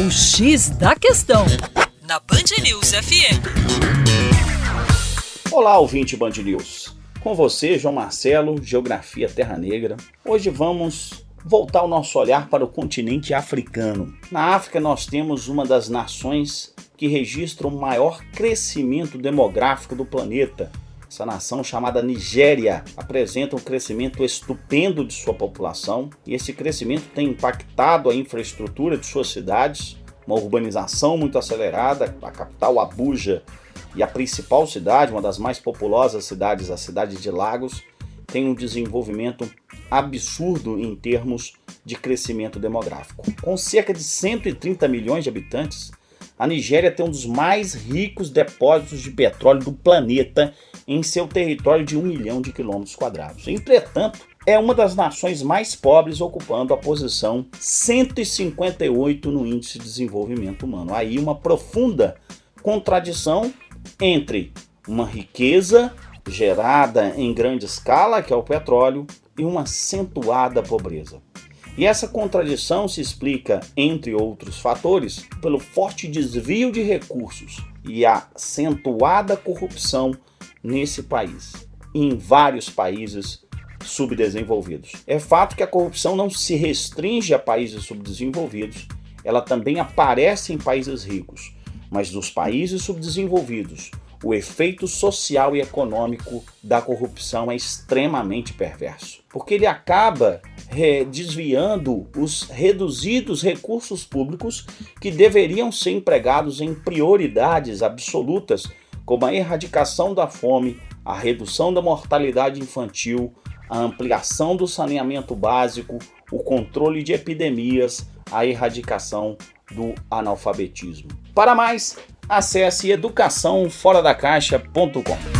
O X da Questão, na Band News FM. Olá, ouvinte Band News. Com você, João Marcelo, Geografia Terra Negra. Hoje vamos voltar o nosso olhar para o continente africano. Na África, nós temos uma das nações que registra o maior crescimento demográfico do planeta, essa nação chamada Nigéria apresenta um crescimento estupendo de sua população e esse crescimento tem impactado a infraestrutura de suas cidades, uma urbanização muito acelerada, a capital Abuja e a principal cidade, uma das mais populosas cidades, a cidade de Lagos, tem um desenvolvimento absurdo em termos de crescimento demográfico. Com cerca de 130 milhões de habitantes, a Nigéria tem um dos mais ricos depósitos de petróleo do planeta em seu território de um milhão de quilômetros quadrados. Entretanto, é uma das nações mais pobres, ocupando a posição 158 no Índice de Desenvolvimento Humano. Aí uma profunda contradição entre uma riqueza gerada em grande escala, que é o petróleo, e uma acentuada pobreza. E essa contradição se explica, entre outros fatores, pelo forte desvio de recursos e a acentuada corrupção nesse país e em vários países subdesenvolvidos. É fato que a corrupção não se restringe a países subdesenvolvidos, ela também aparece em países ricos, mas nos países subdesenvolvidos, o efeito social e econômico da corrupção é extremamente perverso, porque ele acaba desviando os reduzidos recursos públicos que deveriam ser empregados em prioridades absolutas, como a erradicação da fome, a redução da mortalidade infantil, a ampliação do saneamento básico, o controle de epidemias, a erradicação do analfabetismo. Para mais, acesse educaçãoforadacaixa.com.